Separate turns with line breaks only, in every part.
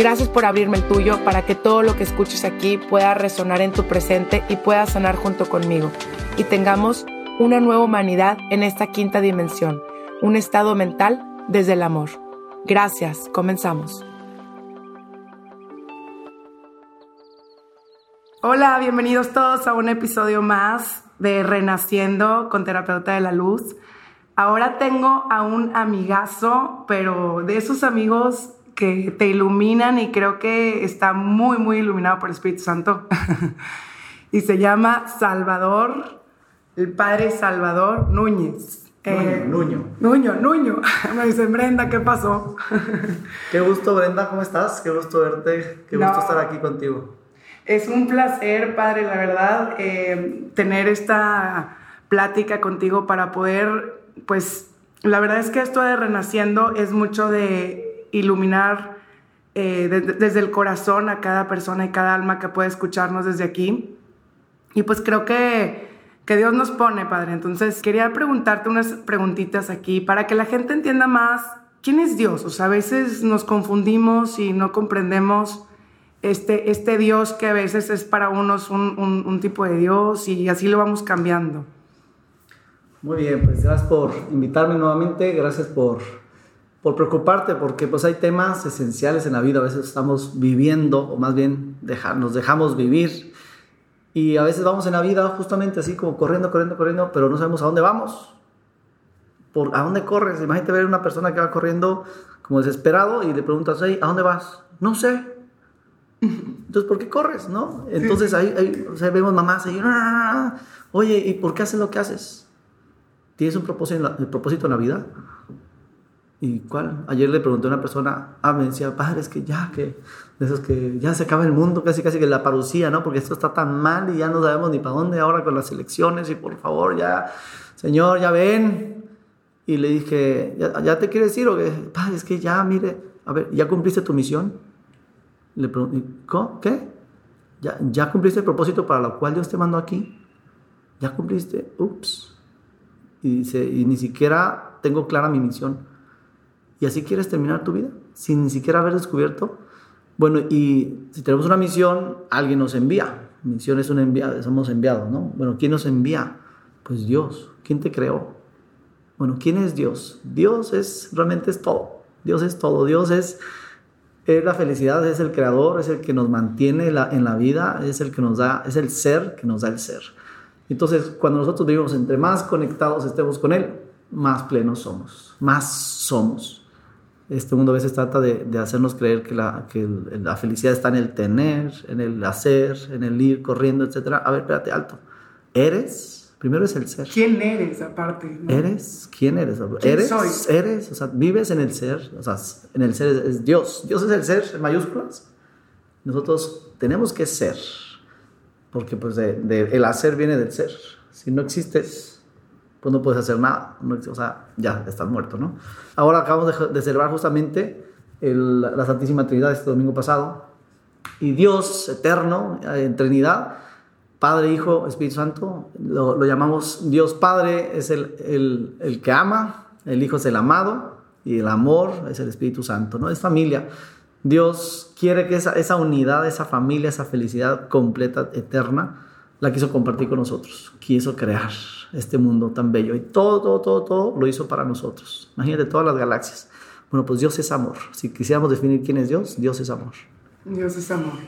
Gracias por abrirme el tuyo para que todo lo que escuches aquí pueda resonar en tu presente y pueda sonar junto conmigo. Y tengamos una nueva humanidad en esta quinta dimensión, un estado mental desde el amor. Gracias, comenzamos. Hola, bienvenidos todos a un episodio más de Renaciendo con Terapeuta de la Luz. Ahora tengo a un amigazo, pero de esos amigos que te iluminan y creo que está muy, muy iluminado por el Espíritu Santo. y se llama Salvador, el Padre Salvador Núñez.
Eh, Nuño,
Nuño. Nuño, Me dicen, Brenda, ¿qué pasó?
Qué gusto, Brenda, ¿cómo estás? Qué gusto verte, qué gusto estar aquí contigo.
Es un placer, padre, la verdad, eh, tener esta plática contigo para poder, pues, la verdad es que esto de Renaciendo es mucho de iluminar eh, desde el corazón a cada persona y cada alma que puede escucharnos desde aquí. Y pues creo que, que Dios nos pone, Padre. Entonces quería preguntarte unas preguntitas aquí para que la gente entienda más quién es Dios. O sea, a veces nos confundimos y no comprendemos este, este Dios que a veces es para unos un, un, un tipo de Dios y así lo vamos cambiando.
Muy bien, pues gracias por invitarme nuevamente, gracias por por preocuparte, porque pues hay temas esenciales en la vida, a veces estamos viviendo, o más bien nos dejamos vivir, y a veces vamos en la vida justamente así como corriendo, corriendo, corriendo, pero no sabemos a dónde vamos. Por, ¿A dónde corres? Imagínate ver a una persona que va corriendo como desesperado y le preguntas, ¿a dónde vas? No sé. Entonces, ¿por qué corres? ¿No? Entonces ahí, vemos mamás ahí, oye, ¿y por qué haces lo que haces? ¿Tienes un propósito un propósito en la vida? ¿Y cuál? Ayer le pregunté a una persona, ah, me decía, padre, es que ya, que, de esos que ya se acaba el mundo, casi, casi que la parucía, ¿no? Porque esto está tan mal y ya no sabemos ni para dónde ahora con las elecciones y por favor, ya, Señor, ya ven. Y le dije, ¿ya, te quieres ir o qué? Padre, es que ya, mire, a ver, ¿ya cumpliste tu misión? Le pregunté, ¿qué? ¿Ya, ¿Ya cumpliste el propósito para lo cual Dios te mandó aquí? ¿Ya cumpliste? Ups. Y dice, y ni siquiera tengo clara mi misión. ¿Y así quieres terminar tu vida? Sin ni siquiera haber descubierto. Bueno, y si tenemos una misión, alguien nos envía. Misión es un enviado, somos enviados, ¿no? Bueno, ¿quién nos envía? Pues Dios. ¿Quién te creó? Bueno, ¿quién es Dios? Dios es, realmente es todo. Dios es todo. Dios es, es la felicidad, es el creador, es el que nos mantiene en la vida, es el que nos da, es el ser que nos da el ser. Entonces, cuando nosotros vivimos, entre más conectados estemos con Él, más plenos somos, más somos. Este mundo a veces trata de, hacernos creer que, la, que la felicidad está en el tener, en el hacer, en el ir corriendo, etc. A ver, espérate, alto. ¿Eres? Primero es el ser.
¿Quién eres aparte?
¿Eres? ¿Quién eres?
¿Eres?
Soy? ¿Eres? O sea, vives en el ser. O sea, en el ser es, Dios. Dios es el ser en mayúsculas. Nosotros tenemos que ser. Porque pues el hacer viene del ser. Si no existes, pues no puedes hacer nada. o sea, ya estás muerto, ¿no? Ahora acabamos de, celebrar justamente la Santísima Trinidad este domingo pasado. Y Dios eterno, en Trinidad, Padre, Hijo, Espíritu Santo, lo, llamamos Dios Padre, es el, el, el, que ama, el Hijo es el amado y el amor es el Espíritu Santo, ¿no? Es familia. Dios quiere que esa, esa unidad, esa familia, esa felicidad completa, eterna, la quiso compartir con nosotros, quiso crear este mundo tan bello y todo, todo, todo, todo lo hizo para nosotros. Imagínate todas las galaxias. Bueno, pues Dios es amor. Si quisiéramos definir quién es Dios, Dios es amor.
Dios es amor.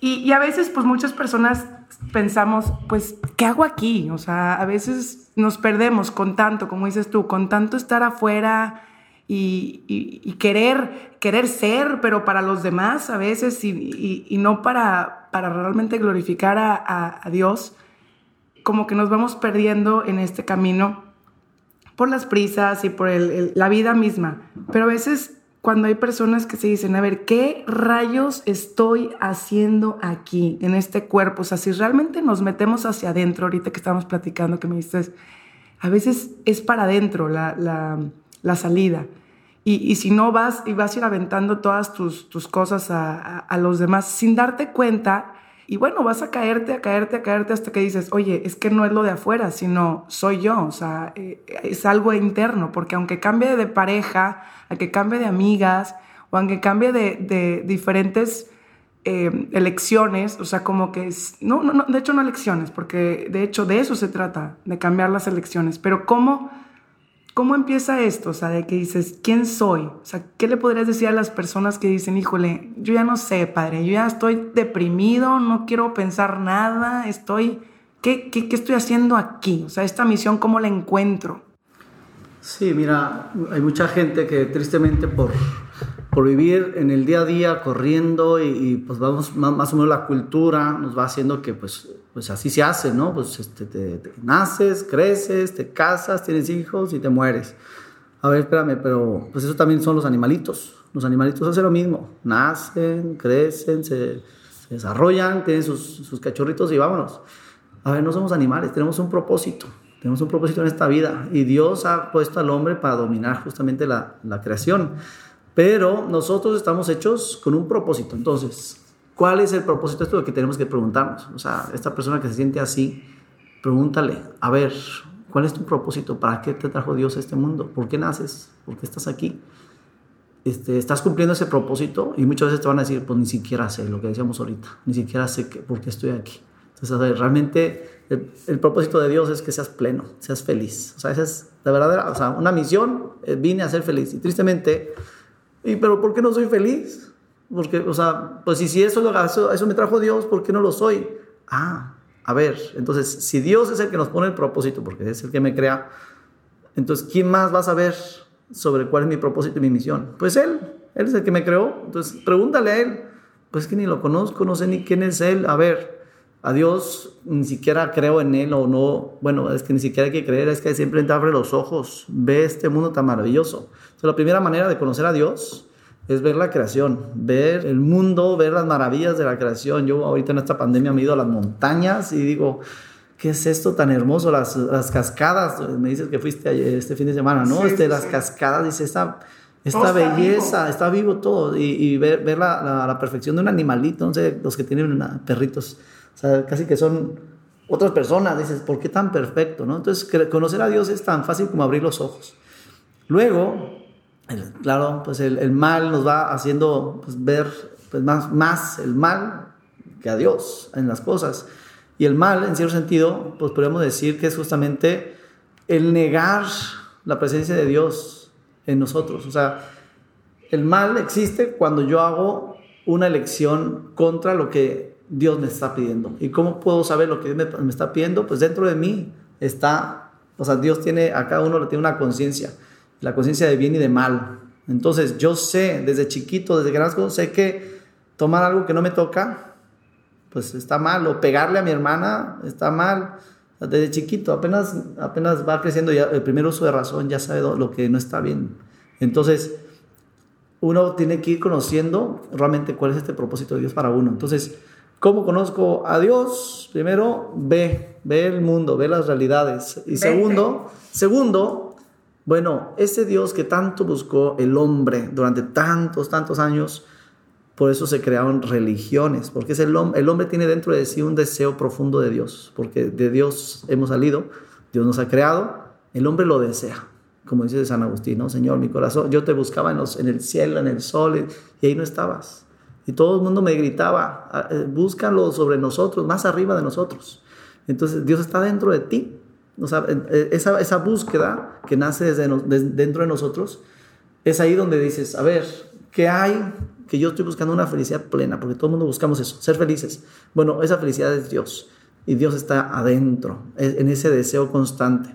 Y, y a veces, pues muchas personas pensamos, pues, ¿qué hago aquí? O sea, a veces nos perdemos con tanto, como dices tú, con tanto estar afuera y, querer, querer ser, pero para los demás a veces y, no para, para realmente glorificar a, Dios, como que nos vamos perdiendo en este camino por las prisas y por la vida misma. Pero a veces cuando hay personas que se dicen, a ver, ¿qué rayos estoy haciendo aquí, en este cuerpo? O sea, si realmente nos metemos hacia adentro, ahorita que estamos platicando, que me dices, a veces es para adentro la, la, salida. Y, y, si no vas y vas a ir aventando todas tus, tus cosas a, a, los demás sin darte cuenta, y bueno, vas a caerte, a caerte, a caerte hasta que dices, oye, es que no es lo de afuera, sino soy yo, o sea, eh, es algo interno, porque aunque cambie de pareja, aunque cambie de amigas, o aunque cambie de, de diferentes eh, elecciones, o sea, como que no, no, no, de hecho no elecciones, porque de hecho de eso se trata, de cambiar las elecciones, pero ¿cómo ¿Cómo empieza esto? O sea, de que dices, ¿quién soy? O sea, ¿qué le podrías decir a las personas que dicen, híjole, yo ya no sé, padre, yo ya estoy deprimido, no quiero pensar nada, estoy, ¿qué, qué, qué estoy haciendo aquí? O sea, esta misión, ¿cómo la encuentro?
Sí, mira, hay mucha gente que tristemente por por vivir en el día a día corriendo y, pues vamos más, o menos la cultura nos va haciendo que pues, pues así se hace, ¿no? Pues este, te, naces, creces, te casas, tienes hijos y te mueres. A ver, espérame, pero pues eso también son los animalitos. Los animalitos hacen lo mismo. Nacen, crecen, se, desarrollan, tienen sus, cachorritos y vámonos. A ver, no somos animales, tenemos un propósito. Tenemos un propósito en esta vida y Dios ha puesto al hombre para dominar justamente la creación. Pero nosotros estamos hechos con un propósito. Entonces, ¿cuál es el propósito? Esto lo que tenemos que preguntarnos. O sea, esta persona que se siente así, pregúntale, a ver, ¿cuál es tu propósito? ¿Para qué te trajo Dios a este mundo? ¿Por qué naces? ¿Por qué estás aquí? Este, ¿Estás cumpliendo ese propósito? Y muchas veces te van a decir, pues ni siquiera sé lo que decíamos ahorita, ni siquiera sé por qué estoy aquí. Entonces, realmente el, el, propósito de Dios es que seas pleno, seas feliz. O sea, esa es la verdadera, o sea, una misión, eh, vine a ser feliz. Y tristemente, ¿Y pero por qué no soy feliz? Porque, o sea, pues si, si eso, eso, eso me trajo Dios, ¿por qué no lo soy? Ah, a ver, entonces, si Dios es el que nos pone el propósito, porque es el que me crea, entonces, ¿quién más va a saber sobre cuál es mi propósito y mi misión? Pues Él, Él es el que me creó, entonces pregúntale a Él, pues que ni lo conozco, no sé ni quién es Él, a ver, a Dios ni siquiera creo en Él o no, bueno, es que ni siquiera hay que creer, es que siempre te abre los ojos, ve este mundo tan maravilloso. Entonces, la primera manera de conocer a Dios es ver la creación, ver el mundo, ver las maravillas de la creación. Yo ahorita en esta pandemia me he ido a las montañas y digo, ¿qué es esto tan hermoso? Las, las cascadas, me dices que fuiste este fin de semana, ¿no? este, las cascadas, dice, esta, esta belleza, está vivo, todo, y, ver, ver la, la, perfección de un animalito, no sé, los que tienen perritos o sea, casi que son otras personas. Dices, ¿por qué tan perfecto? ¿no? Entonces, conocer a Dios es tan fácil como abrir los ojos. Luego, claro, pues el, mal nos va haciendo pues, ver pues, más, el mal que a Dios en las cosas. Y el mal, en cierto sentido, pues podemos decir que es justamente el negar la presencia de Dios en nosotros. O sea, el mal existe cuando yo hago una elección contra lo que Dios me está pidiendo. ¿Y cómo puedo saber lo que Dios me, está pidiendo? Pues dentro de mí está, o sea, Dios tiene, a cada uno le tiene una conciencia, la conciencia de bien y de mal. Entonces yo sé, desde chiquito, desde grande, sé que tomar algo que no me toca, pues está mal, o pegarle a mi hermana está mal. Desde chiquito, apenas, apenas va creciendo ya el primer uso de razón, ya sabe lo que no está bien. Entonces, uno tiene que ir conociendo realmente cuál es este propósito de Dios para uno. Entonces, ¿Cómo conozco a Dios? Primero, ve, ve el mundo, ve las realidades. Y segundo, segundo, bueno, ese Dios que tanto buscó el hombre durante tantos, tantos años, por eso se crearon religiones, porque el, hombre tiene dentro de sí un deseo profundo de Dios, porque de Dios hemos salido, Dios nos ha creado, el hombre lo desea, como dice San Agustín, ¿no? Señor, mi corazón, yo te buscaba en, el cielo, en el sol, y ahí no estabas. Y todo el mundo me gritaba, ah, eh, búscalo sobre nosotros, más arriba de nosotros. Entonces Dios está dentro de ti. O sea, eh, esa, esa búsqueda que nace desde, dentro de nosotros, es ahí donde dices, a ver, ¿qué hay? Que yo estoy buscando una felicidad plena, porque todo el mundo buscamos eso, ser felices. Bueno, esa felicidad es Dios. y Dios está adentro, en ese deseo constante.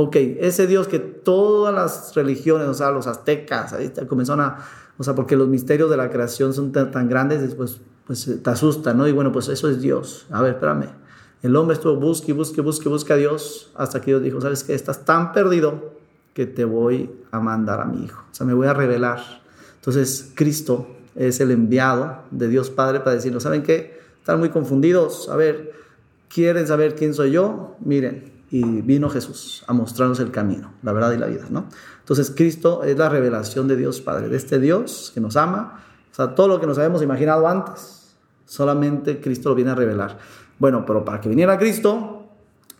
Ok, ese Dios que todas las religiones, o sea, los aztecas, ahí comenzaron a, o sea, porque los misterios de la creación son tan, grandes, después pues te asustan, ¿no? Y bueno, pues eso es Dios. A ver, espérame. El hombre estuvo busque, busque, busque, busque a Dios hasta que Dios dijo, ¿sabes qué? Estás tan perdido que te voy a mandar a mi hijo. O sea, me voy a revelar. Entonces, Cristo es el enviado de Dios Padre para decirnos, ¿saben qué? Están muy confundidos. A ver, ¿quieren saber quién soy yo? Miren, y vino Jesús a mostrarnos el camino, la verdad y la vida, ¿no? Entonces, Cristo es la revelación de Dios Padre, de este Dios que nos ama. O sea, todo lo que nos habíamos imaginado antes, solamente Cristo lo viene a revelar. Bueno, pero para que viniera Cristo,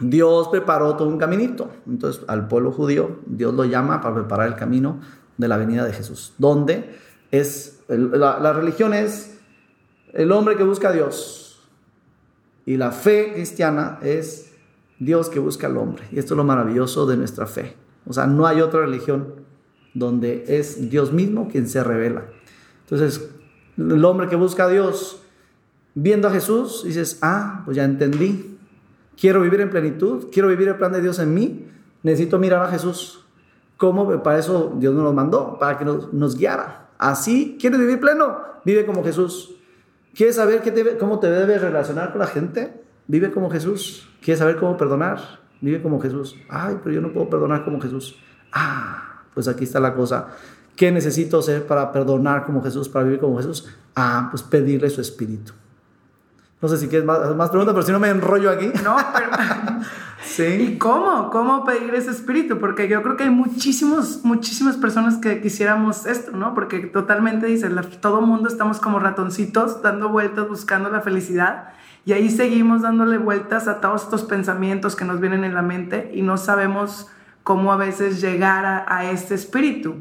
Dios preparó todo un caminito. Entonces, al pueblo judío, Dios lo llama para preparar el camino de la venida de Jesús. Donde es, la, religión es el hombre que busca a Dios. Y la fe cristiana es Dios que busca al hombre. Y esto es lo maravilloso de nuestra fe. O sea, no hay otra religión donde es Dios mismo quien se revela. Entonces, el hombre que busca a Dios viendo a Jesús, dices, ah, pues ya entendí. Quiero vivir en plenitud, quiero vivir el plan de Dios en mí, necesito mirar a Jesús. ¿Cómo? Para eso Dios nos lo mandó, para que nos, nos guiara. Así, ¿quieres vivir pleno? Vive como Jesús. ¿Quieres saber qué cómo te debes relacionar con la gente? Vive como Jesús. ¿Quieres saber cómo perdonar? Vive como Jesús. Ay, pero yo no puedo perdonar como Jesús. Ah, pues aquí está la cosa. ¿Qué necesito hacer para perdonar como Jesús, para vivir como Jesús? Ah, pues pedirle su espíritu. No sé si quieres más, más preguntas, pero si no me enrollo aquí.
No, pero... sí. ¿Y cómo? ¿Cómo pedir ese espíritu? Porque yo creo que hay muchísimos, muchísimas personas que quisiéramos esto, ¿no? Porque totalmente dice, todo mundo estamos como ratoncitos dando vueltas buscando la felicidad y ahí seguimos dándole vueltas a todos estos pensamientos que nos vienen en la mente y no sabemos cómo a veces llegar a, este espíritu.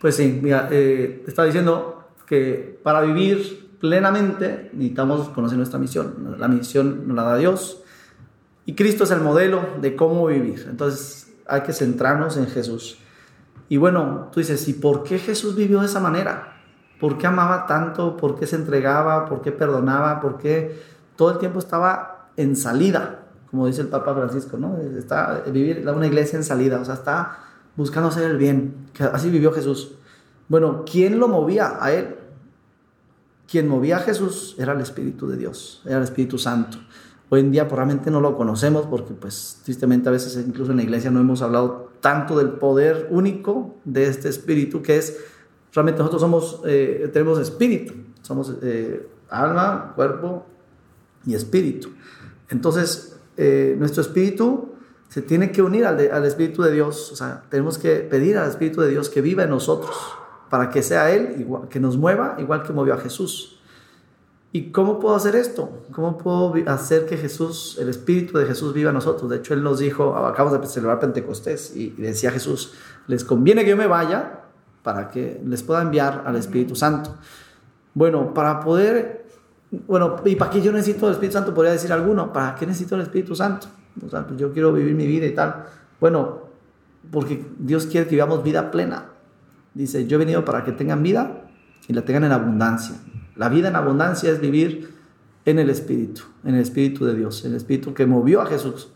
Pues sí, mira, eh, está diciendo que para vivir plenamente, necesitamos conocer nuestra misión. La misión nos la da Dios y Cristo es el modelo de cómo vivir. Entonces hay que centrarnos en Jesús. Y bueno, tú dices, ¿y por qué Jesús vivió de esa manera? ¿Por qué amaba tanto? ¿Por qué se entregaba? ¿Por qué perdonaba? ¿Por qué todo el tiempo estaba en salida? Como dice el Papa Francisco, ¿no? Está vivir una iglesia en salida, o sea, está buscando hacer el bien. Así vivió Jesús. Bueno, ¿quién lo movía a él? Quien movía a Jesús era el Espíritu de Dios, era el Espíritu Santo. Hoy en día probablemente no lo conocemos porque pues tristemente a veces incluso en la iglesia no hemos hablado tanto del poder único de este Espíritu que es, realmente nosotros somos, eh, tenemos Espíritu, somos eh, alma, cuerpo y Espíritu. Entonces eh, nuestro Espíritu se tiene que unir al, al Espíritu de Dios, o sea, tenemos que pedir al Espíritu de Dios que viva en nosotros para que sea Él igual, que nos mueva igual que movió a Jesús. ¿Y cómo puedo hacer esto? ¿Cómo puedo hacer que Jesús, el Espíritu de Jesús viva en nosotros? De hecho, Él nos dijo, acabamos de celebrar Pentecostés y decía Jesús, les conviene que yo me vaya para que les pueda enviar al Espíritu Santo. Bueno, para poder, bueno, ¿y para qué yo necesito el Espíritu Santo? Podría decir alguno, ¿para qué necesito el Espíritu Santo? O sea, pues yo quiero vivir mi vida y tal. Bueno, porque Dios quiere que vivamos vida plena. Dice, yo he venido para que tengan vida y la tengan en abundancia. La vida en abundancia es vivir en el Espíritu, en el Espíritu de Dios, el Espíritu que movió a Jesús.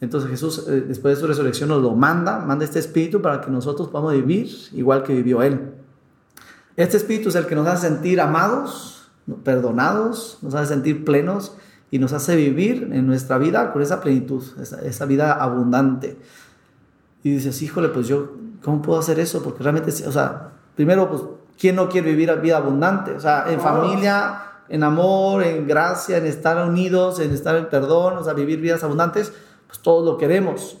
Entonces Jesús, eh, después de su resurrección, nos lo manda, manda este Espíritu para que nosotros podamos vivir igual que vivió Él. Este Espíritu es el que nos hace sentir amados, perdonados, nos hace sentir plenos y nos hace vivir en nuestra vida con esa plenitud, esa, esa vida abundante. Y dices, híjole, pues yo ¿Cómo puedo hacer eso? Porque realmente, o sea, primero, pues, ¿quién no quiere vivir vida abundante? O sea, en familia, en amor, en gracia, en estar unidos, en estar en perdón, o sea, vivir vidas abundantes, pues todos lo queremos.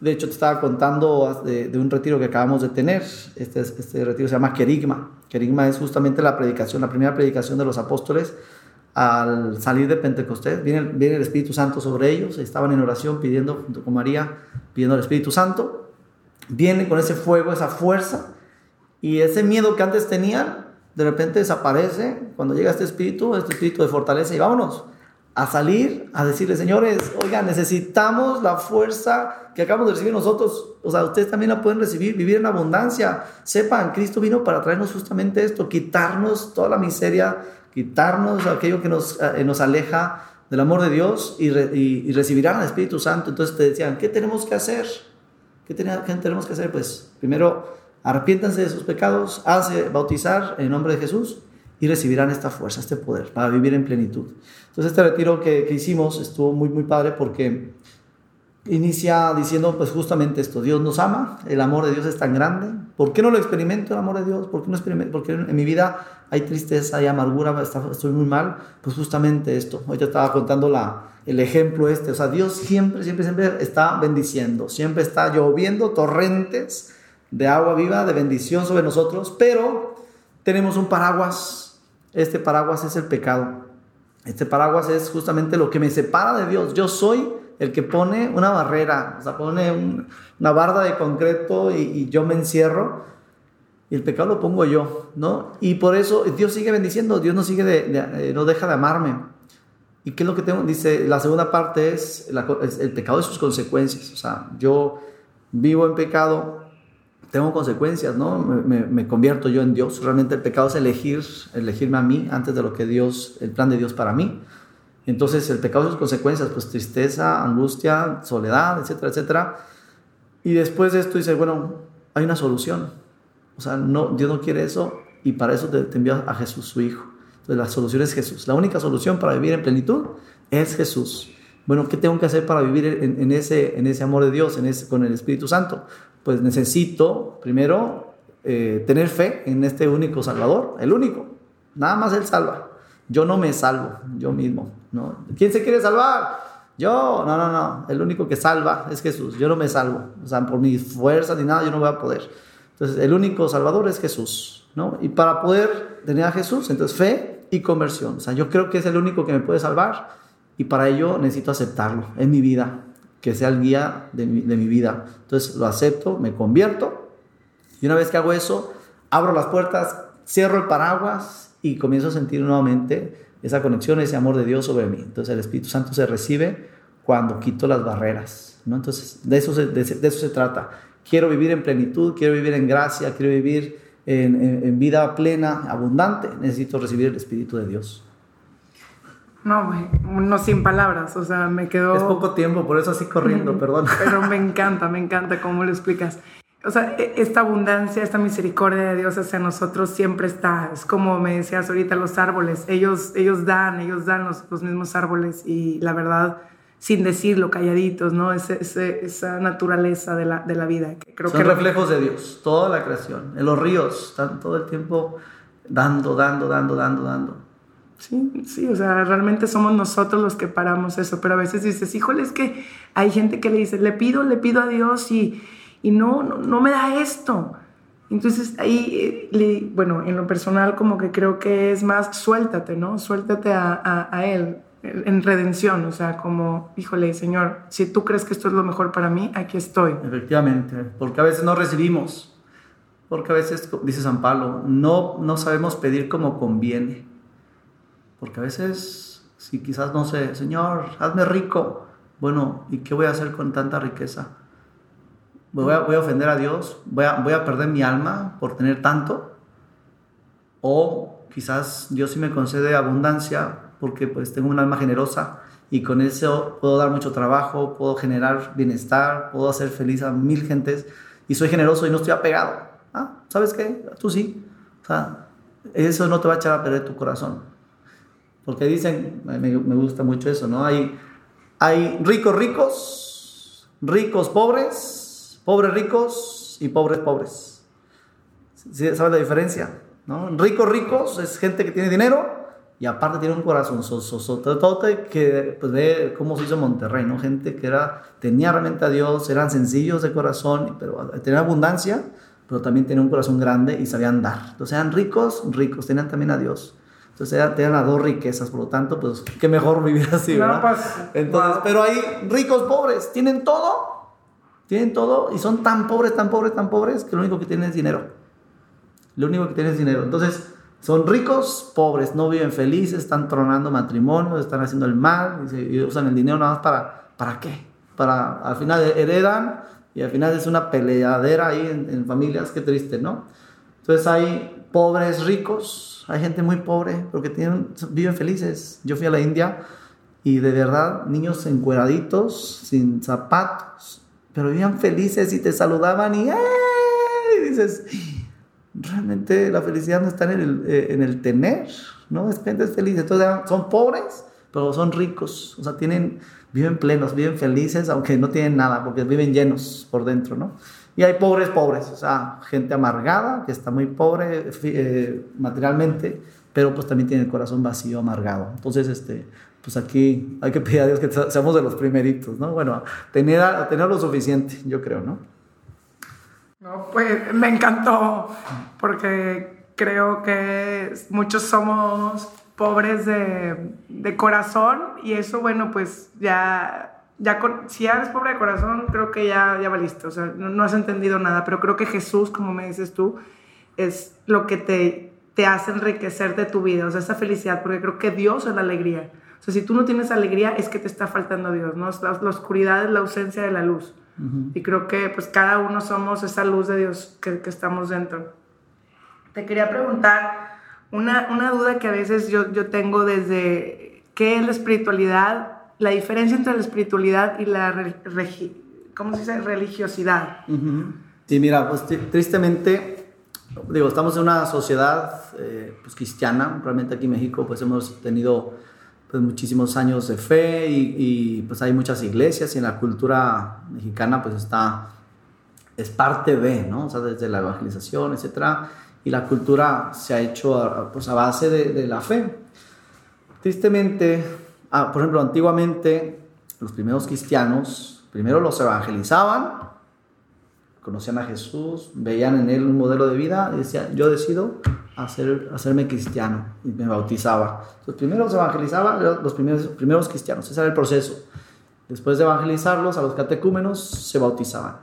De hecho, te estaba contando de, un retiro que acabamos de tener. Este, este retiro se llama Querigma. Querigma es justamente la predicación, la primera predicación de los apóstoles al salir de Pentecostés. Viene, viene el Espíritu Santo sobre ellos. Estaban en oración pidiendo, junto con María, pidiendo al Espíritu Santo viene con ese fuego, esa fuerza, y ese miedo que antes tenían, de repente desaparece cuando llega este espíritu, este espíritu de fortaleza, y vámonos a salir, a decirle, señores, oigan, necesitamos la fuerza que acabamos de recibir nosotros, o sea, ustedes también la pueden recibir, vivir en abundancia. Sepan, Cristo vino para traernos justamente esto, quitarnos toda la miseria, quitarnos aquello que nos, eh, nos aleja del amor de Dios y, recibirán al Espíritu Santo. Entonces te decían, ¿qué tenemos que hacer? ¿Qué, tenemos que hacer? Pues primero, arrepiéntanse de sus pecados, hace bautizar en nombre de Jesús y recibirán esta fuerza, este poder para vivir en plenitud. Entonces este retiro que, que hicimos estuvo muy, muy padre porque inicia diciendo pues justamente esto, Dios nos ama, el amor de Dios es tan grande, ¿por qué no lo experimento el amor de Dios? ¿Por qué no experimento? Porque en mi vida hay tristeza, hay amargura, estoy muy mal, pues justamente esto, hoy te estaba contando la, el ejemplo este, o sea, Dios siempre, siempre, siempre está bendiciendo, siempre está lloviendo torrentes de agua viva, de bendición sobre nosotros, pero tenemos un paraguas, este paraguas es el pecado, este paraguas es justamente lo que me separa de Dios, yo soy el que pone una barrera, o sea, pone una barda de concreto y, yo me encierro y el pecado lo pongo yo, ¿no? Y por eso Dios sigue bendiciendo, Dios no sigue de, eh, no deja de amarme. ¿Y qué es lo que tengo? Dice, la segunda parte es, el pecado y sus consecuencias, o sea, yo vivo en pecado, tengo consecuencias, ¿no? Me, me, convierto yo en Dios. Realmente el pecado es elegir, elegirme a mí antes de lo que Dios, el plan de Dios para mí. Entonces el pecado y sus consecuencias, pues tristeza, angustia, soledad, etcétera, etcétera. Y después de esto dice, bueno, hay una solución. O sea, no, Dios no quiere eso y para eso te, envió a Jesús, su Hijo. Entonces la solución es Jesús. La única solución para vivir en plenitud es Jesús. Bueno, ¿qué tengo que hacer para vivir en, ese, en ese amor de Dios, en ese, con el Espíritu Santo? Pues necesito, primero, eh, tener fe en este único Salvador, el único. Nada más Él salva. Yo no me salvo, yo mismo. ¿no? ¿Quién se quiere salvar? Yo, no, no, no. El único que salva es Jesús. Yo no me salvo. O sea, por mi fuerza ni nada, yo no voy a poder. Entonces, el único salvador es Jesús, ¿no? Y para poder tener a Jesús, entonces fe y conversión. O sea, yo creo que es el único que me puede salvar y para ello necesito aceptarlo en mi vida, que sea el guía de mi, de mi vida. Entonces, lo acepto, me convierto y una vez que hago eso, abro las puertas, cierro el paraguas y comienzo a sentir nuevamente esa conexión, ese amor de Dios sobre mí. Entonces el Espíritu Santo se recibe cuando quito las barreras. ¿no? Entonces de eso, se, de, eso se trata. Quiero vivir en plenitud, quiero vivir en gracia, quiero vivir en, en, vida plena, abundante. Necesito recibir el Espíritu de Dios.
No, no sin palabras, o sea, me quedó...
Es poco tiempo, por eso así corriendo, perdón.
Pero me encanta, me encanta cómo lo explicas o sea, e, esta abundancia, esta misericordia de Dios hacia nosotros siempre está. Es como me decías ahorita, los árboles, ellos, ellos dan, ellos dan los, los mismos árboles y la verdad, sin decirlo, calladitos, ¿no? esa naturaleza de la, de la vida.
Que creo Son reflejos de Dios, toda la creación. En los ríos están todo el tiempo dando, dando, dando, dando, dando.
Sí, sí, o sea, realmente somos nosotros los que paramos eso, pero a veces dices, híjole, es que hay gente que le dice, le pido, le pido a Dios y y no, no, me da esto. Entonces ahí, eh, bueno, en lo personal como que creo que es más suéltate, ¿no? Suéltate a, a, Él en redención, o sea, como, híjole, Señor, si tú crees que esto es lo mejor para mí, aquí estoy.
Efectivamente, porque a veces no recibimos, porque a veces, dice San Pablo, no, no sabemos pedir como conviene, porque a veces, si quizás no sé, Señor, hazme rico, bueno, ¿y qué voy a hacer con tanta riqueza? Voy a, ofender a Dios, voy a, voy a perder mi alma por tener tanto, o quizás Dios sí me concede abundancia porque pues tengo un alma generosa y con eso puedo dar mucho trabajo, puedo generar bienestar, puedo hacer feliz a mil gentes y soy generoso y no estoy apegado. Ah, ¿sabes qué? Tú sí. O sea, eso no te va a echar a perder tu corazón. Porque dicen, me, me gusta mucho eso, ¿no? Hay, hay ricos ricos, ricos pobres pobres ricos y pobres pobres. ¿Sabes la diferencia? ¿No? Ricos ricos es gente que tiene dinero y aparte tiene un corazón todo que pues ve cómo se hizo Monterrey, ¿no? Gente que era, tenía realmente a Dios, eran sencillos de corazón, pero tenían abundancia, pero también tenían un corazón grande y sabían dar. Entonces eran ricos, ricos, tenían también a Dios. Entonces tenían las dos riquezas, por lo tanto, pues qué mejor vivir así, ¿verdad? Entonces, pero hay ricos, pobres, tienen todo, tienen todo y son tan pobres, tan pobres, tan pobres que lo único que tienen es dinero. Lo único que tienen es dinero. Entonces, son ricos, pobres, no viven felices, están tronando matrimonios, están haciendo el mal y, usan el dinero nada más para, ¿para qué? Para, al final heredan y al final es una peleadera ahí en, familias, qué triste, ¿no? Entonces hay pobres ricos, hay gente muy pobre, porque tienen, viven felices. Yo fui a la India y de verdad niños encueraditos, sin zapatos, pero vivían felices y te saludaban y, y dices, realmente la felicidad no está en el, eh, en el tener, ¿no? Es gente feliz, entonces son pobres, pero son ricos, o sea, tienen, viven plenos, viven felices, aunque no tienen nada, porque viven llenos por dentro, ¿no? Y hay pobres, pobres, o sea, gente amargada, que está muy pobre eh, materialmente, pero pues también tiene el corazón vacío, amargado. Entonces, este, pues aquí hay que pedir a Dios que seamos de los primeritos, ¿no? Bueno, tener, tener lo suficiente, yo creo, ¿no?
No, pues me encantó, porque creo que muchos somos pobres de, de corazón y eso, bueno, pues ya ya si eres pobre de corazón, creo que ya, ya valiste, o sea, no, has entendido nada, pero creo que Jesús, como me dices tú, es lo que te, te hace enriquecer de tu vida, o sea, esa felicidad, porque creo que Dios es la alegría. O sea, si tú no tienes alegría, es que te está faltando Dios, ¿no? La, la oscuridad es la ausencia de la luz. Y creo que pues cada uno somos esa luz de Dios que, que estamos dentro. Te quería preguntar una, una duda que a veces yo, yo tengo desde qué es la espiritualidad la diferencia entre la espiritualidad y la ¿cómo se dice? religiosidad.
Sí, mira, pues tristemente, digo, estamos en una sociedad eh, pues, cristiana, realmente aquí en México pues hemos tenido pues, muchísimos años de fe y, pues hay muchas iglesias y en la cultura mexicana pues está, es parte de, ¿no? O sea, desde la evangelización, etcétera, y la cultura se ha hecho a, pues, a base de, la fe. Tristemente, Ah, por ejemplo, antiguamente los primeros cristianos, primero los evangelizaban, conocían a Jesús, veían en él un modelo de vida y decían, yo decido hacer, hacerme cristiano y me bautizaba. Los evangelizaban los primeros, primeros cristianos, ese era el proceso. Después de evangelizarlos a los catecúmenos, se bautizaban.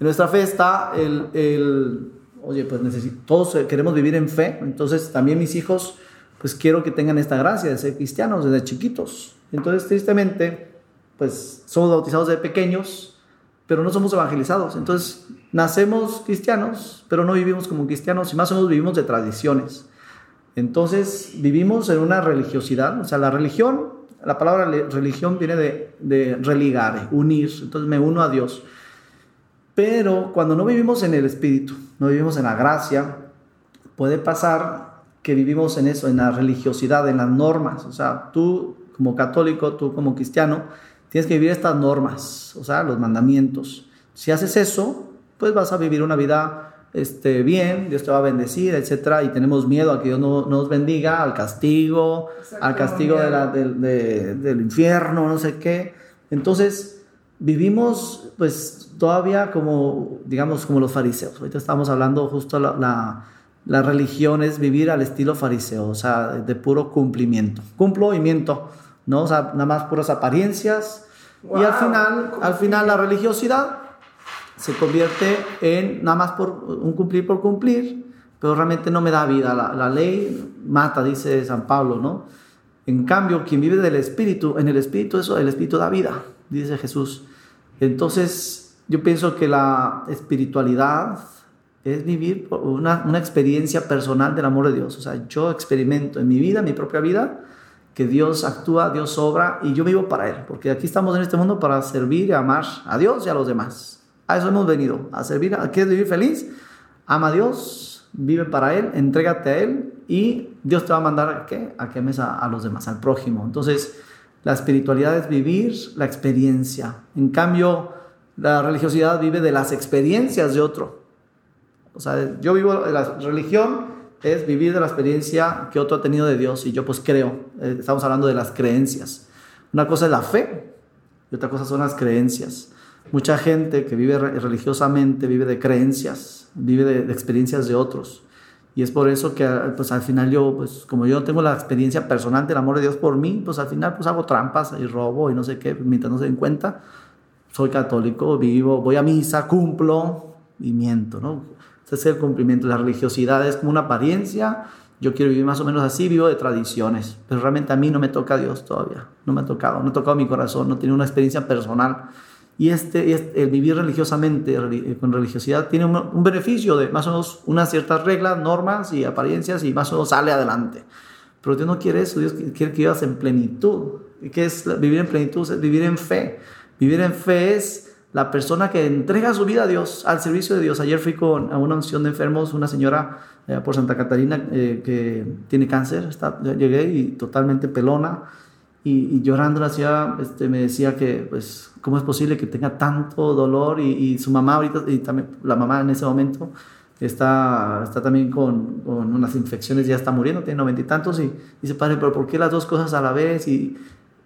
En nuestra fe está el, el oye, pues todos queremos vivir en fe, entonces también mis hijos pues quiero que tengan esta gracia de ser cristianos desde chiquitos. Entonces, tristemente, pues somos bautizados de pequeños, pero no somos evangelizados. Entonces, nacemos cristianos, pero no vivimos como cristianos y más o menos vivimos de tradiciones. Entonces, vivimos en una religiosidad, o sea, la religión, la palabra religión viene de, religar, unir, entonces me uno a Dios. Pero cuando no vivimos en el Espíritu, no vivimos en la gracia, puede pasar que vivimos en eso, en la religiosidad, en las normas. O sea, tú como católico, tú como cristiano, tienes que vivir estas normas, o sea, los mandamientos. Si haces eso, pues vas a vivir una vida este, bien, Dios te va a bendecir, etc. Y tenemos miedo a que Dios no, nos bendiga, al castigo, al castigo de del infierno, no sé qué. Entonces, vivimos pues todavía como, digamos, como los fariseos. Ahorita estamos hablando justo la la religión es vivir al estilo fariseo, o sea, de puro cumplimiento. Cumplo y miento, ¿no? O sea, nada más puras apariencias. Y al final, al final la religiosidad se convierte en nada más por un cumplir por cumplir, pero realmente no me da vida. La, la ley mata, dice San Pablo, ¿no? En cambio, quien vive del Espíritu, en el Espíritu, eso, el Espíritu da vida, dice Jesús. Entonces, yo pienso que la espiritualidad es vivir una, una, experiencia personal del amor de Dios. O sea, yo experimento en mi vida, en mi propia vida, que Dios actúa, Dios obra y yo vivo para Él. Porque aquí estamos en este mundo para servir y amar a Dios y a los demás. A eso hemos venido, a servir. ¿Quieres vivir feliz? Ama a Dios, vive para Él, entrégate a Él y Dios te va a mandar a qué? A que ames a, a los demás, al prójimo. Entonces, la espiritualidad es vivir la experiencia. En cambio, la religiosidad vive de las experiencias de otro. O sea, yo vivo, la religión es vivir de la experiencia que otro ha tenido de Dios y yo pues creo. Eh, estamos hablando de las creencias. Una cosa es la fe y otra cosa son las creencias. Mucha gente que vive religiosamente vive de creencias, vive de, experiencias de otros. Y es por eso que pues al final yo, pues como yo tengo la experiencia personal del amor de Dios por mí, pues al final pues hago trampas y robo y no sé qué, mientras no se den cuenta. Soy católico, vivo, voy a misa, cumplo y miento, ¿no? Ese es el cumplimiento. La religiosidad es como una apariencia. Yo quiero vivir más o menos así, vivo de tradiciones. Pero realmente a mí no me toca Dios todavía. No me ha tocado, no ha tocado mi corazón, no tiene una experiencia personal. Y este, este, el vivir religiosamente, eh, con religiosidad, tiene un, beneficio de más o menos unas ciertas reglas, normas y apariencias y más o menos sale adelante. Pero Dios no quiere eso, Dios quiere que vivas en plenitud. ¿Y qué es vivir en plenitud? Es vivir en fe. Vivir en fe es la persona que entrega su vida a Dios, al servicio de Dios. Ayer fui con, a una unción de enfermos, una señora eh, por Santa Catarina eh, que tiene cáncer. Está, llegué y totalmente pelona. Y, llorando la este, me decía que, pues, ¿cómo es posible que tenga tanto dolor? Y, y su mamá ahorita, y también la mamá en ese momento, está, está también con, con, unas infecciones, ya está muriendo, tiene noventa y tantos, y dice, padre, pero ¿por qué las dos cosas a la vez? Y,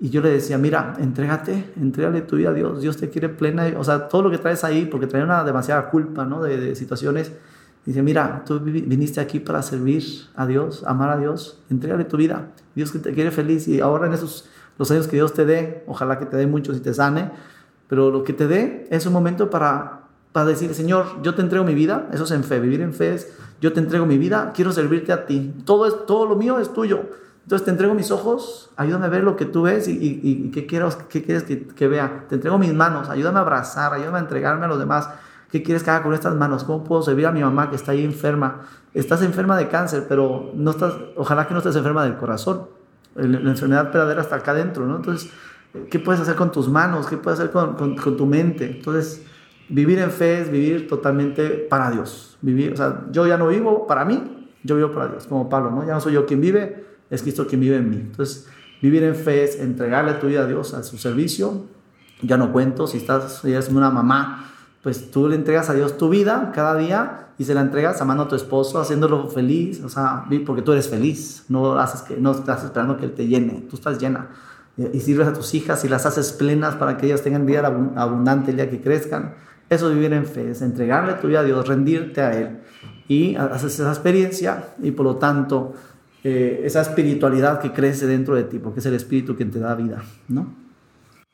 y yo le decía, mira, entrégate, entrégale tu vida a Dios, Dios te quiere plena, o sea, todo lo que traes ahí, porque trae una demasiada culpa, ¿no? De, de situaciones. Dice, mira, tú viniste aquí para servir a Dios, amar a Dios, entrégale tu vida. Dios que te quiere feliz y ahora en esos los años que Dios te dé, ojalá que te dé muchos y te sane, pero lo que te dé es un momento para para decir, Señor, yo te entrego mi vida, eso es en fe, vivir en fe es, yo te entrego mi vida, quiero servirte a ti, todo, es, todo lo mío es tuyo. Entonces te entrego mis ojos, ayúdame a ver lo que tú ves y, y, qué, quiero, qué quieres que, que, vea. Te entrego mis manos, ayúdame a abrazar, ayúdame a entregarme a los demás. ¿Qué quieres que haga con estas manos? ¿Cómo puedo servir a mi mamá que está ahí enferma? Estás enferma de cáncer, pero no estás, ojalá que no estés enferma del corazón. La, enfermedad verdadera está acá adentro, ¿no? Entonces, ¿qué puedes hacer con tus manos? ¿Qué puedes hacer con, con, con tu mente? Entonces, Vivir en fe es vivir totalmente para Dios. Vivir, o sea, yo ya no vivo para mí, yo vivo para Dios, como Pablo, ¿no? Ya no soy yo quien vive, es Cristo quien vive en mí. Entonces, vivir en fe es entregarle tu vida a Dios, a su servicio. Ya no cuento, si estás, si eres una mamá, pues tú le entregas a Dios tu vida cada día y se la entregas amando a tu esposo, haciéndolo feliz, o sea, porque tú eres feliz, no, haces que, no estás esperando que Él te llene, tú estás llena. Y sirves a tus hijas y las haces plenas para que ellas tengan vida abundante el día que crezcan. Eso es vivir en fe, es entregarle tu vida a Dios, rendirte a Él y haces esa experiencia y por lo tanto eh, esa espiritualidad que crece dentro de ti, porque es el espíritu quien te da vida, ¿no?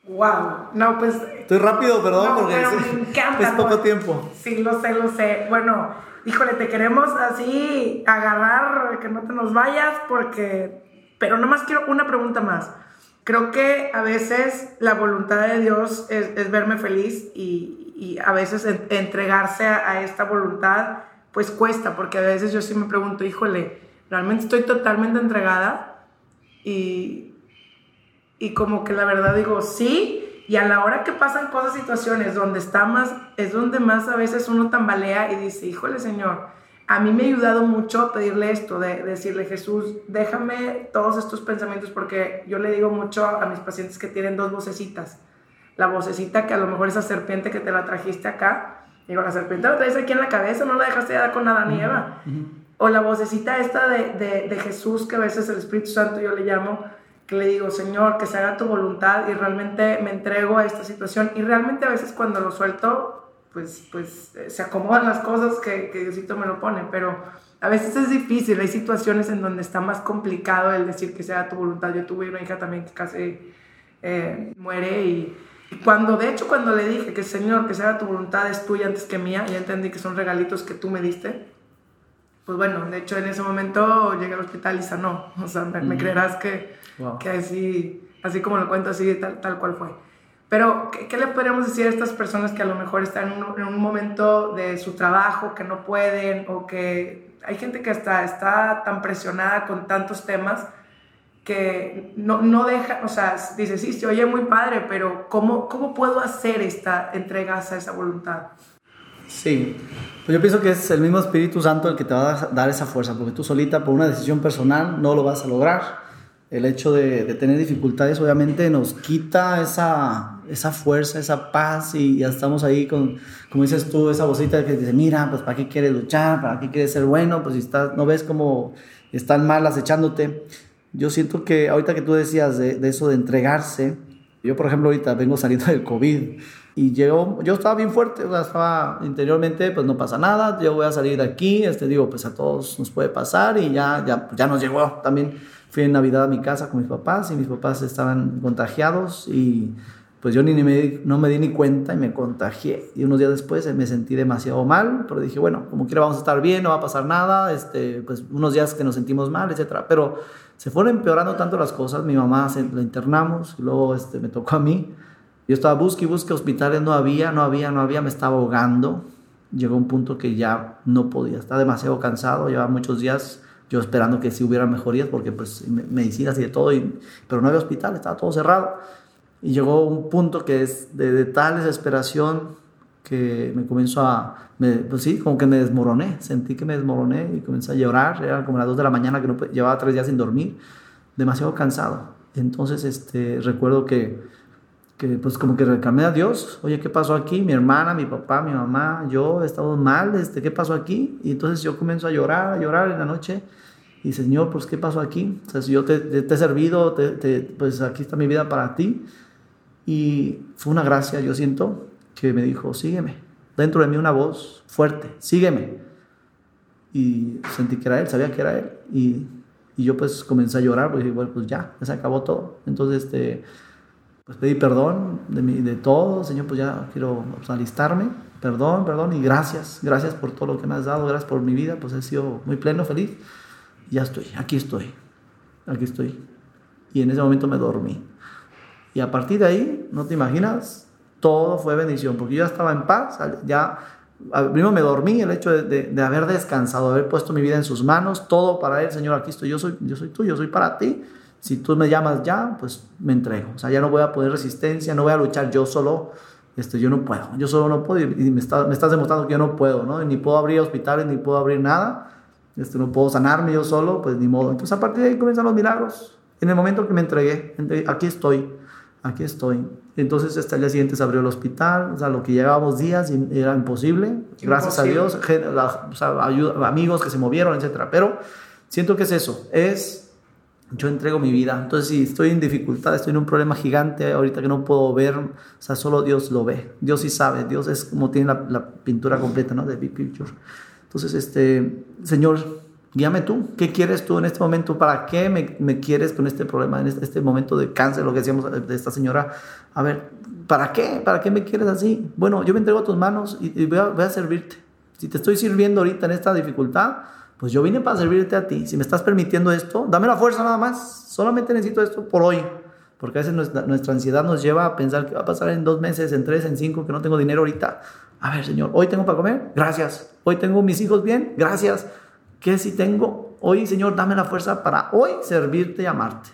Wow, no, pues.
Estoy rápido, perdón, porque es poco tiempo.
Sí, lo sé, lo sé. Bueno, híjole, te queremos así agarrar, que no te nos vayas, porque. Pero nomás quiero una pregunta más. Creo que a veces la voluntad de Dios es, es verme feliz y, y a veces entregarse a, esta voluntad pues cuesta, porque a veces yo sí me pregunto, híjole, realmente estoy totalmente entregada y, y como que la verdad digo, sí, y a la hora que pasan cosas, situaciones donde está más, es donde más a veces uno tambalea y dice, híjole Señor, a mí me ha ayudado mucho pedirle esto, de, decirle, Jesús, déjame todos estos pensamientos, porque yo le digo mucho a mis pacientes que tienen dos vocecitas. La vocecita que a lo mejor esa serpiente que te la trajiste acá, digo, la serpiente la traes aquí en la cabeza, no la dejaste ya con nada ni O la vocecita esta de, de, de, Jesús, que a veces el Espíritu Santo yo le llamo, que le digo, Señor, que se haga tu voluntad y realmente me entrego a esta situación. Y realmente a veces cuando lo suelto, pues, pues eh, se acomodan las cosas que, que Diosito me lo pone, pero a veces es difícil, hay situaciones en donde está más complicado el decir que sea tu voluntad. Yo tuve una hija también que casi eh, muere y cuando, de hecho, cuando le dije que Señor, que sea tu voluntad es tuya antes que mía, ya entendí que son regalitos que tú me diste. Pues bueno, de hecho en ese momento llegué al hospital y sanó. O sea, me, creerás que, que así, así como lo cuento, así tal, tal cual fue. Pero, ¿qué, le podríamos decir a estas personas que a lo mejor están en un, en un, momento de su trabajo, que no pueden, o que hay gente que hasta está tan presionada con tantos temas que no, no deja, o sea, dice, sí, se oye muy padre, pero ¿cómo, ¿cómo puedo hacer esta entrega a esa voluntad?
Sí, pues yo pienso que es el mismo Espíritu Santo el que te va a dar esa fuerza, porque tú solita por una decisión personal no lo vas a lograr. El hecho de, tener dificultades obviamente nos quita esa, esa fuerza, esa paz y ya estamos ahí con, como dices tú, esa vocita que dice, mira, pues ¿para qué quieres luchar? ¿Para qué quieres ser bueno? Pues si estás, no ves cómo están mal acechándote yo siento que ahorita que tú decías de, eso de entregarse, yo por ejemplo ahorita vengo saliendo del COVID y llegó, yo estaba bien fuerte, o sea, estaba interiormente, pues no pasa nada, yo voy a salir de aquí, este, digo, pues a todos nos puede pasar y ya, ya, ya nos llegó. También fui en Navidad a mi casa con mis papás y mis papás estaban contagiados y pues yo ni, me, no me di ni cuenta y me contagié. Y unos días después me sentí demasiado mal, pero dije, bueno, como quiera vamos a estar bien, no va a pasar nada, este, pues unos días que nos sentimos mal, etcétera. Pero se fueron empeorando tanto las cosas, mi mamá se, la internamos, luego este, me tocó a mí. Yo estaba busque y busque hospitales, no había, no había, no había, me estaba ahogando. Llegó un punto que ya no podía, estaba demasiado cansado, llevaba muchos días yo esperando que sí hubiera mejorías porque pues medicinas y de todo, pero no había hospital, estaba todo cerrado. Y llegó un punto que es de, de tal desesperación que me comenzó a, pues sí, como que me desmoroné, sentí que me desmoroné y comencé a llorar, era como las 2 de la mañana que no, llevaba tres días sin dormir, demasiado cansado. Entonces, este, recuerdo que, que pues como que reclamé a Dios, oye, ¿qué pasó aquí? Mi hermana, mi papá, mi mamá, yo estamos mal, este, ¿qué pasó aquí? Y entonces yo comienzo a llorar, a llorar en la noche. Y Señor, pues, ¿qué pasó aquí? O sea, si yo te, te, he servido, te, pues aquí está mi vida para ti. Y fue una gracia, yo siento, que me dijo, sígueme. Dentro de mí una voz fuerte, sígueme. Y sentí que era él, sabía que era él. Y, y yo pues comencé a llorar, pues bueno, pues ya se acabó todo. Entonces, este, pues pedí perdón de, mi, de todo, Señor, pues ya quiero pues, alistarme. Perdón, perdón y gracias, gracias por todo lo que me has dado, gracias por mi vida, pues he sido muy pleno, feliz. ya estoy, aquí estoy, aquí estoy. Y en ese momento me dormí. Y a partir de ahí, no te imaginas, todo fue bendición, porque yo ya estaba en paz, ya primero me dormí, el hecho de, de, haber descansado, haber puesto mi vida en sus manos, todo para Él, Señor, aquí estoy, yo soy, yo soy tuyo, soy para ti. Si tú me llamas ya, pues me entrego. O sea, ya no voy a poner resistencia, no voy a luchar yo solo. Este, yo no puedo, yo solo no puedo y, me, me, estás demostrando que yo no puedo, ¿no? Ni puedo abrir hospitales, ni puedo abrir nada. Este, no puedo sanarme yo solo, pues ni modo. Entonces a partir de ahí comienzan los milagros. En el momento que me entregué, aquí estoy, aquí estoy. Entonces hasta el día siguiente se abrió el hospital, o sea, lo que llevábamos días era imposible, gracias a Dios, o sea, amigos que se movieron, etcétera. Pero siento que es eso, es yo entrego mi vida. Entonces, si estoy en dificultad, estoy en un problema gigante ahorita que no puedo ver, o sea, solo Dios lo ve. Dios sí sabe, Dios es como tiene la, pintura completa, ¿no? De Big Picture. Entonces, este, Señor, guíame tú, ¿qué quieres tú en este momento? ¿Para qué me, quieres con este problema, en este, este, momento de cáncer, lo que decíamos de esta señora? A ver, ¿para qué? ¿Para qué me quieres así? Bueno, yo me entrego a tus manos y, voy, a, voy, a, servirte. Si te estoy sirviendo ahorita en esta dificultad, pues yo vine para servirte a ti. Si me estás permitiendo esto, dame la fuerza nada más. Solamente necesito esto por hoy. Porque a veces nuestra, nuestra ansiedad nos lleva a pensar que va a pasar en dos meses, en tres, en cinco, que no tengo dinero ahorita. A ver, Señor, hoy tengo para comer, gracias. Hoy tengo mis hijos bien, gracias que si tengo hoy, Señor, dame la fuerza para hoy servirte y amarte.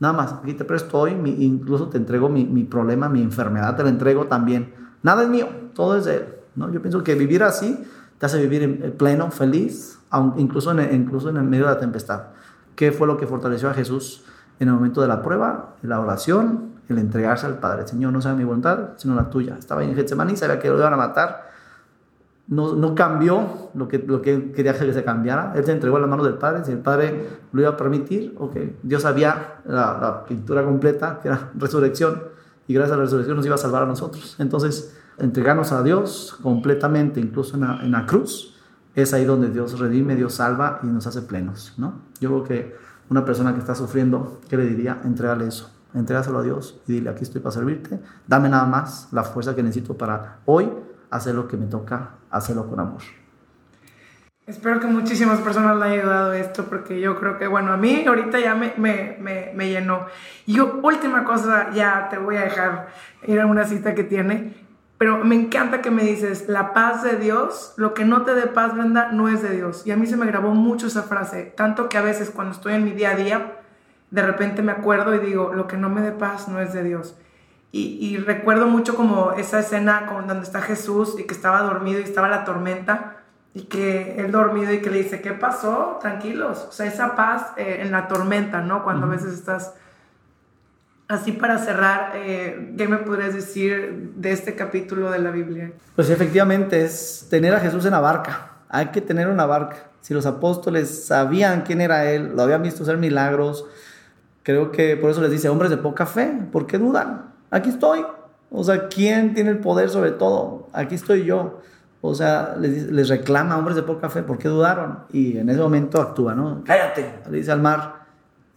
Nada más, aquí te presto hoy, incluso te entrego mi, mi, problema, mi enfermedad, te la entrego también. Nada es mío, todo es de Él. ¿no? Yo pienso que vivir así te hace vivir en pleno, feliz, incluso en, incluso en medio de la tempestad. ¿Qué fue lo que fortaleció a Jesús en el momento de la prueba? La oración, el entregarse al Padre. Señor, no sea mi voluntad, sino la tuya. Estaba en Getsemaní, sabía que lo iban a matar no, no, cambió lo que, lo que quería que se cambiara. Él se entregó a las manos del Padre. Si el Padre lo iba a permitir, ok. Dios sabía la, la, pintura completa, que era resurrección, y gracias a la resurrección nos iba a salvar a nosotros. Entonces, entregarnos a Dios completamente, incluso en la, cruz, es ahí donde Dios redime, Dios salva y nos hace plenos, ¿no? Yo creo que una persona que está sufriendo, ¿qué le diría? Entregale eso. Entrégaselo a Dios y dile, aquí estoy para servirte. Dame nada más la fuerza que necesito para hoy hacer lo que me toca, hacerlo con amor.
Espero que muchísimas personas le haya ayudado esto porque yo creo que, bueno, a mí ahorita ya me, me, me, me llenó. Y yo, última cosa, ya te voy a dejar ir a una cita que tiene, pero me encanta que me dices, la paz de Dios, lo que no te dé paz, Brenda, no es de Dios. Y a mí se me grabó mucho esa frase, tanto que a veces cuando estoy en mi día a día, de repente me acuerdo y digo, lo que no me dé paz no es de Dios. Y, recuerdo mucho como esa escena con, donde está Jesús y que estaba dormido y estaba la tormenta y que él dormido y que le dice, ¿qué pasó? Tranquilos. O sea, esa paz eh, en la tormenta, ¿no? Cuando a veces estás... Así para cerrar, eh, ¿qué me podrías decir de este capítulo de la Biblia?
Pues efectivamente es tener a Jesús en la barca. Hay que tener una barca. Si los apóstoles sabían quién era Él, lo habían visto hacer milagros, creo que por eso les dice, hombres de poca fe, ¿por qué dudan? aquí estoy. O sea, ¿quién tiene el poder sobre todo? Aquí estoy yo. O sea, les, reclama a hombres de poca fe, ¿por qué dudaron? Y en ese momento actúa, ¿no? Cállate, le dice al mar.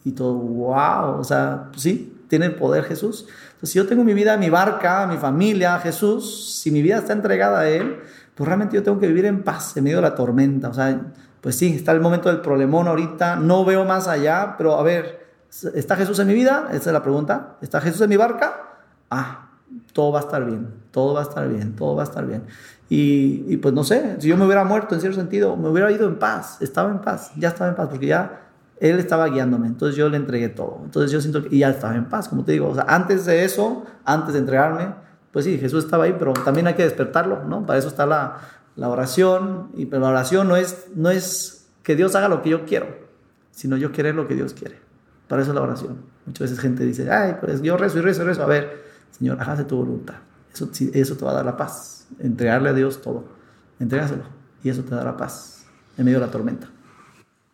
Y todo, wow, o sea, pues sí, tiene el poder Jesús. Entonces, si yo tengo mi vida, mi barca, mi familia, Jesús, si mi vida está entregada a Él, pues realmente yo tengo que vivir en paz en medio de la tormenta. O sea, pues sí, está el momento del problemón ahorita, no veo más allá, pero a ver, ¿está Jesús en mi vida? Esa es la pregunta. ¿Está Jesús en mi barca? ah, todo va a estar bien, todo va a estar bien, todo va a estar bien. Y, y, pues no sé, si yo me hubiera muerto en cierto sentido, me hubiera ido en paz, estaba en paz, ya estaba en paz, porque ya él estaba guiándome, entonces yo le entregué todo. Entonces yo siento que ya estaba en paz, como te digo, antes de eso, antes de entregarme, pues sí, Jesús estaba ahí, pero también hay que despertarlo, ¿no? Para eso está la, la oración, y pero la oración no es, no es que Dios haga lo que yo quiero, sino yo querer lo que Dios quiere. Para eso es la oración. Muchas veces gente dice, ay, pues yo rezo y rezo y rezo. A ver, Señor, hágase tu voluntad. Eso, eso te va a dar la paz. Entregarle a Dios todo. Entrégaselo. Y eso te dará paz en medio de la tormenta.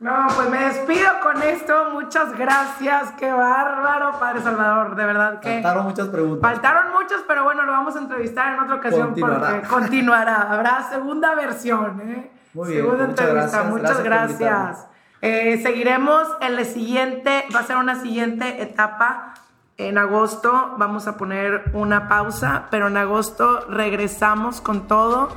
No, pues me despido con esto. Muchas gracias. Qué bárbaro, Padre Salvador. De verdad que.
Faltaron muchas preguntas.
Faltaron muchas, pero bueno, lo vamos a entrevistar en otra ocasión
continuará.
porque continuará. Habrá segunda versión, ¿eh?
Muy bien.
Segunda
muchas
entrevista.
gracias.
Muchas gracias. Eh, seguiremos en la siguiente, va a ser una siguiente etapa. En agosto vamos a poner una pausa, pero en agosto regresamos con todo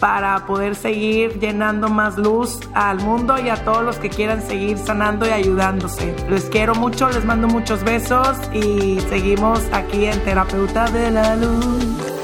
para poder seguir llenando más luz al mundo y a todos los que quieran seguir sanando y ayudándose. Les quiero mucho, les mando muchos besos y seguimos aquí en Terapeuta de la Luz.